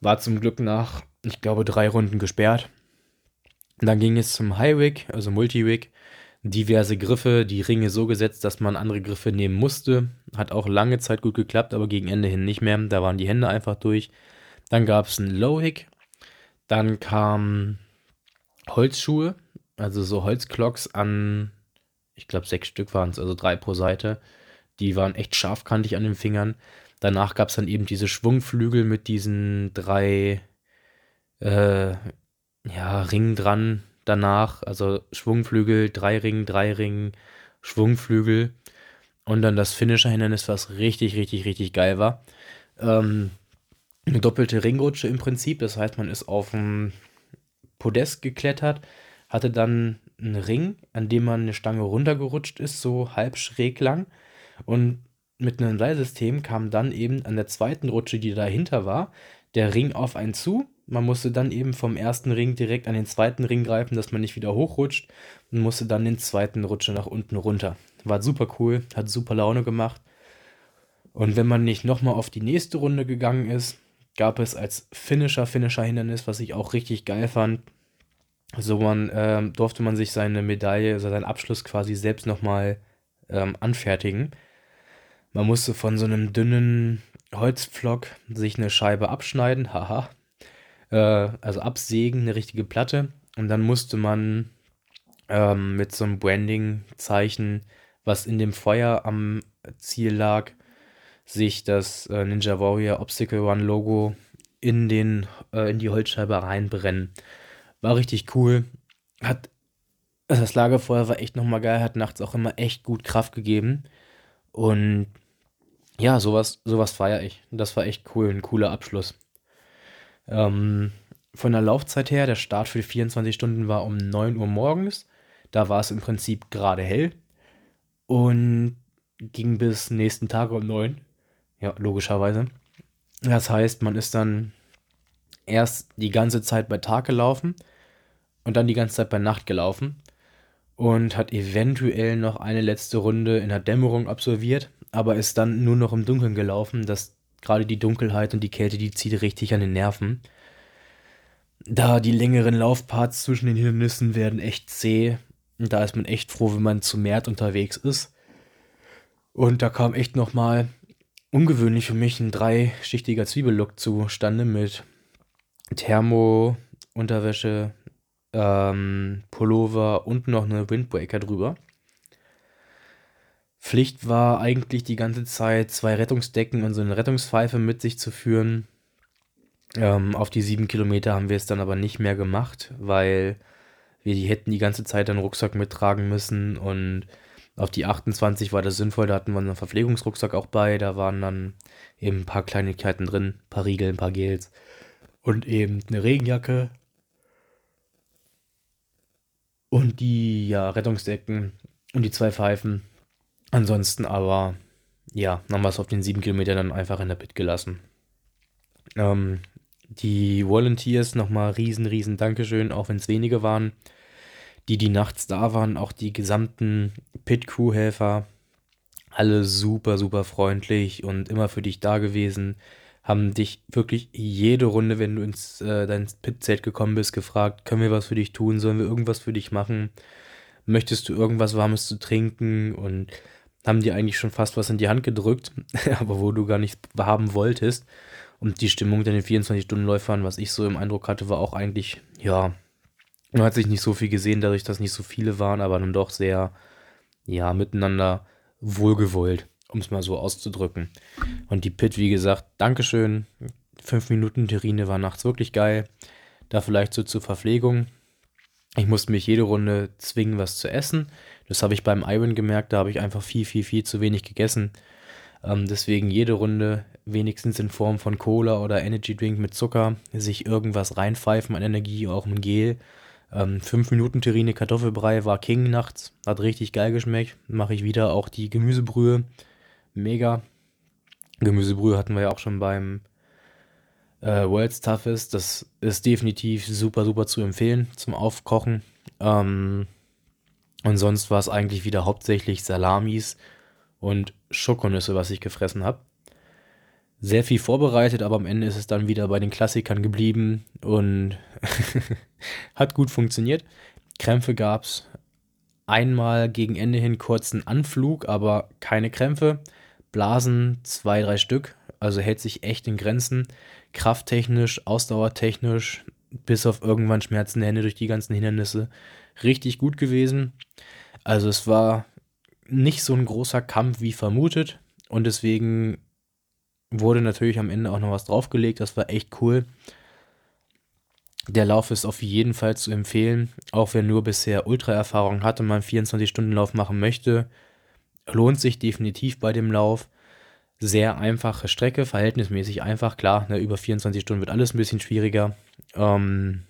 War zum Glück nach, ich glaube, drei Runden gesperrt. Dann ging es zum High-Rig, also Multi-Rig diverse Griffe, die Ringe so gesetzt, dass man andere Griffe nehmen musste. Hat auch lange Zeit gut geklappt, aber gegen Ende hin nicht mehr. Da waren die Hände einfach durch. Dann gab es einen Low-Hick. Dann kamen Holzschuhe, also so Holzklocks an, ich glaube sechs Stück waren es, also drei pro Seite. Die waren echt scharfkantig an den Fingern. Danach gab es dann eben diese Schwungflügel mit diesen drei äh, ja, Ringen dran, danach, also Schwungflügel, drei Ringen, drei Ringen, Schwungflügel. Und dann das Finisher-Hindernis, was richtig, richtig, richtig geil war. Ähm, eine doppelte Ringrutsche im Prinzip, das heißt, man ist auf dem Podest geklettert, hatte dann einen Ring, an dem man eine Stange runtergerutscht ist, so halb schräg lang. Und mit einem Seilsystem kam dann eben an der zweiten Rutsche, die dahinter war, der Ring auf einen zu Man musste dann eben vom ersten Ring direkt an den zweiten Ring greifen, dass man nicht wieder hochrutscht und musste dann den zweiten Rutsche nach unten runter. War super cool, hat super Laune gemacht. Und wenn man nicht nochmal auf die nächste Runde gegangen ist, gab es als Finisher, Finisher-Hindernis, was ich auch richtig geil fand. So man, ähm, durfte man sich seine Medaille, also seinen Abschluss quasi selbst nochmal ähm, anfertigen. Man musste von so einem dünnen Holzpflock sich eine Scheibe abschneiden, haha. Äh, also absägen, eine richtige Platte. Und dann musste man ähm, mit so einem Branding-Zeichen, was in dem Feuer am Ziel lag, sich das äh, Ninja Warrior Obstacle One Logo in, den, äh, in die Holzscheibe reinbrennen. War richtig cool. Hat, also das Lagerfeuer war echt nochmal geil, hat nachts auch immer echt gut Kraft gegeben. Und ja, sowas, sowas feiere ich. Das war echt cool, ein cooler Abschluss. Ähm, von der Laufzeit her, der Start für die 24 Stunden war um 9 Uhr morgens. Da war es im Prinzip gerade hell. Und ging bis nächsten Tag um 9. Ja, logischerweise. Das heißt, man ist dann erst die ganze Zeit bei Tag gelaufen und dann die ganze Zeit bei Nacht gelaufen und hat eventuell noch eine letzte Runde in der Dämmerung absolviert, aber ist dann nur noch im Dunkeln gelaufen. Das gerade die Dunkelheit und die Kälte, die zieht richtig an den Nerven. Da die längeren Laufparts zwischen den Hindernissen werden echt zäh. Und da ist man echt froh, wenn man zu Mert unterwegs ist. Und da kam echt nochmal ungewöhnlich für mich ein dreischichtiger Zwiebellook zustande mit Thermo, Unterwäsche, ähm, Pullover und noch eine Windbreaker drüber. Pflicht war eigentlich die ganze Zeit zwei Rettungsdecken und so eine Rettungspfeife mit sich zu führen. Ähm, auf die sieben Kilometer haben wir es dann aber nicht mehr gemacht, weil wir die hätten die ganze Zeit einen Rucksack mittragen müssen und auf die 28 war das sinnvoll, da hatten wir einen Verpflegungsrucksack auch bei, da waren dann eben ein paar Kleinigkeiten drin, ein paar Riegel, ein paar Gels und eben eine Regenjacke und die ja, Rettungsdecken und die zwei Pfeifen. Ansonsten aber, ja, haben wir es auf den sieben Kilometern dann einfach in der Pit gelassen. Ähm, die Volunteers nochmal riesen, riesen Dankeschön, auch wenn es wenige waren. Die, die nachts da waren, auch die gesamten Pit-Crew-Helfer, alle super, super freundlich und immer für dich da gewesen, haben dich wirklich jede Runde, wenn du ins äh, dein Pit-Zelt gekommen bist, gefragt, können wir was für dich tun, sollen wir irgendwas für dich machen, möchtest du irgendwas Warmes zu trinken? Und haben dir eigentlich schon fast was in die Hand gedrückt, aber wo du gar nichts haben wolltest. Und die Stimmung den 24-Stunden-Läufern, was ich so im Eindruck hatte, war auch eigentlich, ja, man hat sich nicht so viel gesehen, dadurch, dass nicht so viele waren, aber dann doch sehr, ja, miteinander wohlgewollt, um es mal so auszudrücken. Und die Pit, wie gesagt, Dankeschön. Fünf Minuten Terrine war nachts wirklich geil. Da vielleicht so zur Verpflegung. Ich musste mich jede Runde zwingen, was zu essen. Das habe ich beim Iron gemerkt, da habe ich einfach viel, viel, viel zu wenig gegessen. Ähm, deswegen jede Runde wenigstens in Form von Cola oder Energy Drink mit Zucker sich irgendwas reinpfeifen an Energie, auch im Gel ähm, 5 Minuten Terrine Kartoffelbrei war King nachts. Hat richtig geil geschmeckt. Mache ich wieder auch die Gemüsebrühe. Mega. Gemüsebrühe hatten wir ja auch schon beim äh, World's Toughest. Das ist definitiv super, super zu empfehlen zum Aufkochen. Ähm, und sonst war es eigentlich wieder hauptsächlich Salamis und Schokonüsse, was ich gefressen habe sehr viel vorbereitet, aber am Ende ist es dann wieder bei den Klassikern geblieben und hat gut funktioniert. Krämpfe gab es einmal gegen Ende hin kurzen Anflug, aber keine Krämpfe. Blasen zwei, drei Stück, also hält sich echt in Grenzen. Krafttechnisch, ausdauertechnisch, bis auf irgendwann schmerzende Hände durch die ganzen Hindernisse, richtig gut gewesen. Also es war nicht so ein großer Kampf wie vermutet und deswegen wurde natürlich am Ende auch noch was draufgelegt. Das war echt cool. Der Lauf ist auf jeden Fall zu empfehlen, auch wer nur bisher Ultra-Erfahrung hat und mal einen 24-Stunden-Lauf machen möchte. Lohnt sich definitiv bei dem Lauf. Sehr einfache Strecke, verhältnismäßig einfach. Klar, ne, über 24 Stunden wird alles ein bisschen schwieriger. Ähm,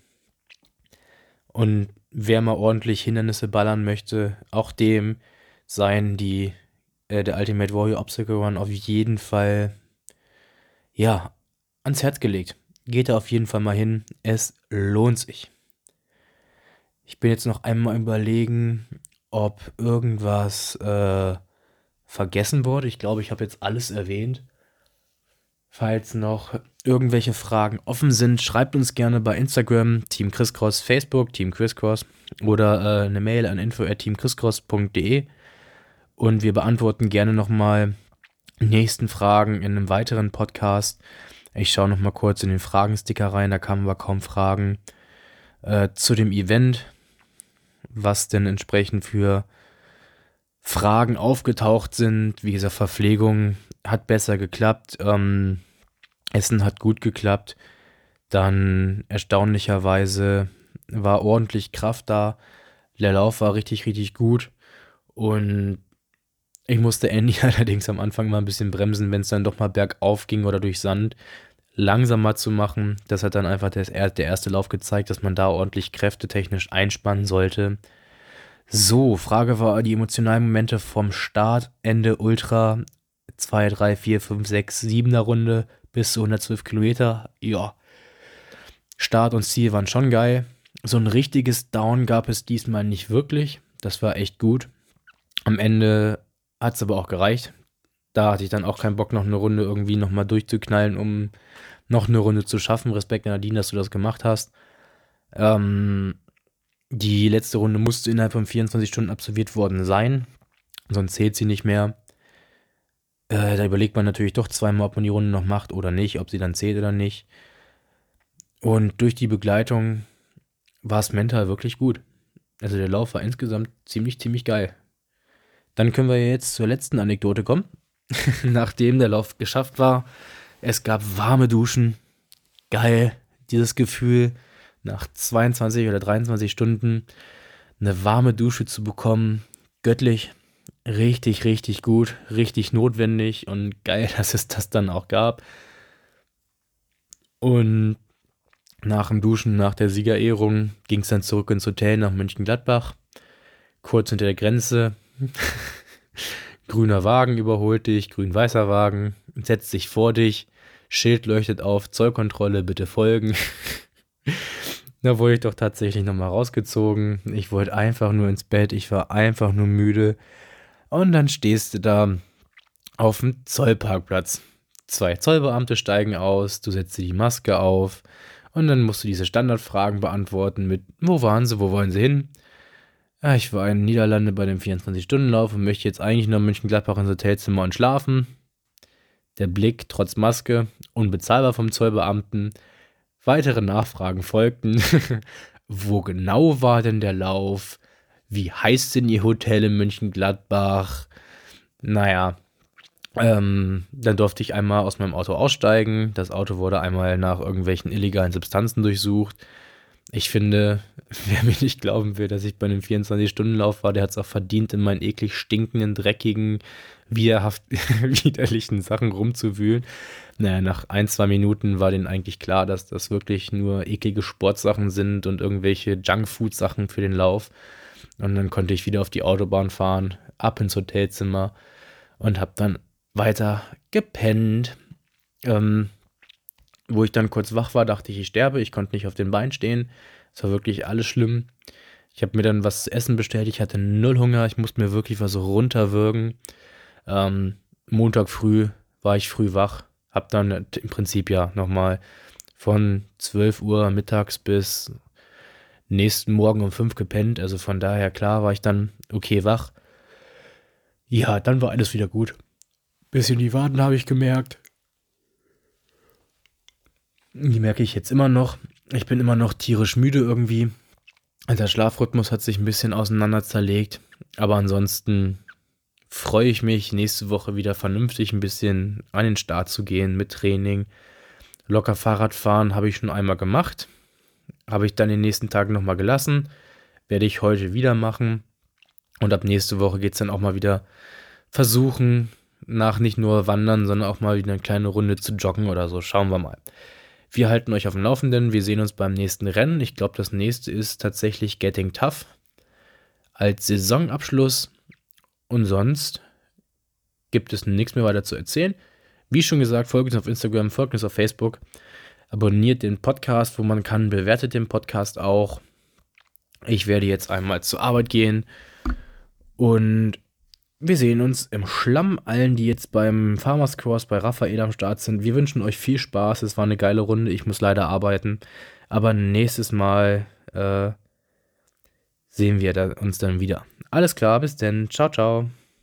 und wer mal ordentlich Hindernisse ballern möchte, auch dem seien die äh, der Ultimate Warrior Obstacle Run auf jeden Fall ja, ans Herz gelegt. geht da auf jeden Fall mal hin. Es lohnt sich. Ich bin jetzt noch einmal überlegen, ob irgendwas äh, vergessen wurde. Ich glaube, ich habe jetzt alles erwähnt. Falls noch irgendwelche Fragen offen sind, schreibt uns gerne bei Instagram, Team Chriscross, Facebook, Team Chriscross oder äh, eine Mail an info.teamchriscross.de und wir beantworten gerne nochmal nächsten Fragen in einem weiteren Podcast. Ich schaue nochmal kurz in den Fragensticker rein, da kamen aber kaum Fragen äh, zu dem Event, was denn entsprechend für Fragen aufgetaucht sind. Wie gesagt, Verpflegung hat besser geklappt. Ähm, Essen hat gut geklappt. Dann erstaunlicherweise war ordentlich Kraft da. Der Lauf war richtig, richtig gut. Und ich musste Andy allerdings am Anfang mal ein bisschen bremsen, wenn es dann doch mal bergauf ging oder durch Sand. Langsamer zu machen. Das hat dann einfach der, erste Lauf gezeigt, dass man da ordentlich kräftetechnisch einspannen sollte. So, Frage war die emotionalen Momente vom Start, Ende Ultra 2, 3, 4, 5, 6, 7er Runde bis zu 112 Kilometer. Ja, Start und Ziel waren schon geil. So ein richtiges Down gab es diesmal nicht wirklich. Das war echt gut. Am Ende hat es aber auch gereicht. Da hatte ich dann auch keinen Bock, noch eine Runde irgendwie nochmal durchzuknallen, um noch eine Runde zu schaffen. Respekt, Nadine, dass du das gemacht hast. Ähm, die letzte Runde musste innerhalb von 24 Stunden absolviert worden sein. Sonst zählt sie nicht mehr. Äh, da überlegt man natürlich doch zweimal, ob man die Runde noch macht oder nicht, ob sie dann zählt oder nicht. Und durch die Begleitung war es mental wirklich gut. Also der Lauf war insgesamt ziemlich, ziemlich geil. Dann können wir jetzt zur letzten Anekdote kommen. Nachdem der Lauf geschafft war, es gab warme Duschen. Geil. Dieses Gefühl, nach 22 oder 23 Stunden eine warme Dusche zu bekommen. Göttlich richtig, richtig gut, richtig notwendig und geil, dass es das dann auch gab. Und nach dem Duschen, nach der Siegerehrung, ging es dann zurück ins Hotel nach München-Gladbach. Kurz hinter der Grenze. Grüner Wagen überholt dich, grün-weißer Wagen, setzt sich vor dich, Schild leuchtet auf, Zollkontrolle, bitte folgen. da wurde ich doch tatsächlich nochmal rausgezogen. Ich wollte einfach nur ins Bett, ich war einfach nur müde. Und dann stehst du da auf dem Zollparkplatz. Zwei Zollbeamte steigen aus, du setzt dir die Maske auf und dann musst du diese Standardfragen beantworten mit, wo waren sie, wo wollen sie hin? Ja, ich war in Niederlande bei dem 24-Stunden-Lauf und möchte jetzt eigentlich nur in München-Gladbach ins Hotelzimmer und schlafen. Der Blick, trotz Maske, unbezahlbar vom Zollbeamten. Weitere Nachfragen folgten. wo genau war denn der Lauf? wie heißt denn ihr Hotel in München-Gladbach? Naja, ähm, dann durfte ich einmal aus meinem Auto aussteigen. Das Auto wurde einmal nach irgendwelchen illegalen Substanzen durchsucht. Ich finde, wer mir nicht glauben will, dass ich bei einem 24-Stunden-Lauf war, der hat es auch verdient, in meinen eklig stinkenden, dreckigen, widerlichen Sachen rumzuwühlen. Naja, nach ein, zwei Minuten war denen eigentlich klar, dass das wirklich nur eklige Sportsachen sind und irgendwelche Junkfood-Sachen für den Lauf. Und dann konnte ich wieder auf die Autobahn fahren, ab ins Hotelzimmer und habe dann weiter gepennt. Ähm, wo ich dann kurz wach war, dachte ich, ich sterbe. Ich konnte nicht auf den Beinen stehen. Es war wirklich alles schlimm. Ich habe mir dann was zu essen bestellt. Ich hatte null Hunger. Ich musste mir wirklich was runterwürgen. Ähm, Montag früh war ich früh wach. Hab dann im Prinzip ja nochmal von 12 Uhr mittags bis nächsten Morgen um fünf gepennt. Also von daher, klar, war ich dann okay wach. Ja, dann war alles wieder gut. Bisschen die Waden habe ich gemerkt. Die merke ich jetzt immer noch. Ich bin immer noch tierisch müde irgendwie. Der Schlafrhythmus hat sich ein bisschen auseinander zerlegt. Aber ansonsten freue ich mich, nächste Woche wieder vernünftig ein bisschen an den Start zu gehen mit Training. Locker Fahrradfahren habe ich schon einmal gemacht. Habe ich dann den nächsten Tag nochmal gelassen. Werde ich heute wieder machen. Und ab nächste Woche geht es dann auch mal wieder versuchen, nach nicht nur Wandern, sondern auch mal wieder eine kleine Runde zu joggen oder so. Schauen wir mal. Wir halten euch auf dem Laufenden. Wir sehen uns beim nächsten Rennen. Ich glaube, das nächste ist tatsächlich Getting Tough als Saisonabschluss. Und sonst gibt es nichts mehr weiter zu erzählen. Wie schon gesagt, folgt uns auf Instagram, folgt uns auf Facebook. abonniert den Podcast, wo man kann, bewertet den Podcast auch. Ich werde jetzt einmal zur Arbeit gehen und wir sehen uns im Schlamm. Allen, die jetzt beim Farmers Cross bei Raphael am Start sind, wir wünschen euch viel Spaß. Es war eine geile Runde. Ich muss leider arbeiten. Aber nächstes Mal äh, sehen wir uns dann wieder. Alles klar, bis denn. Ciao, ciao.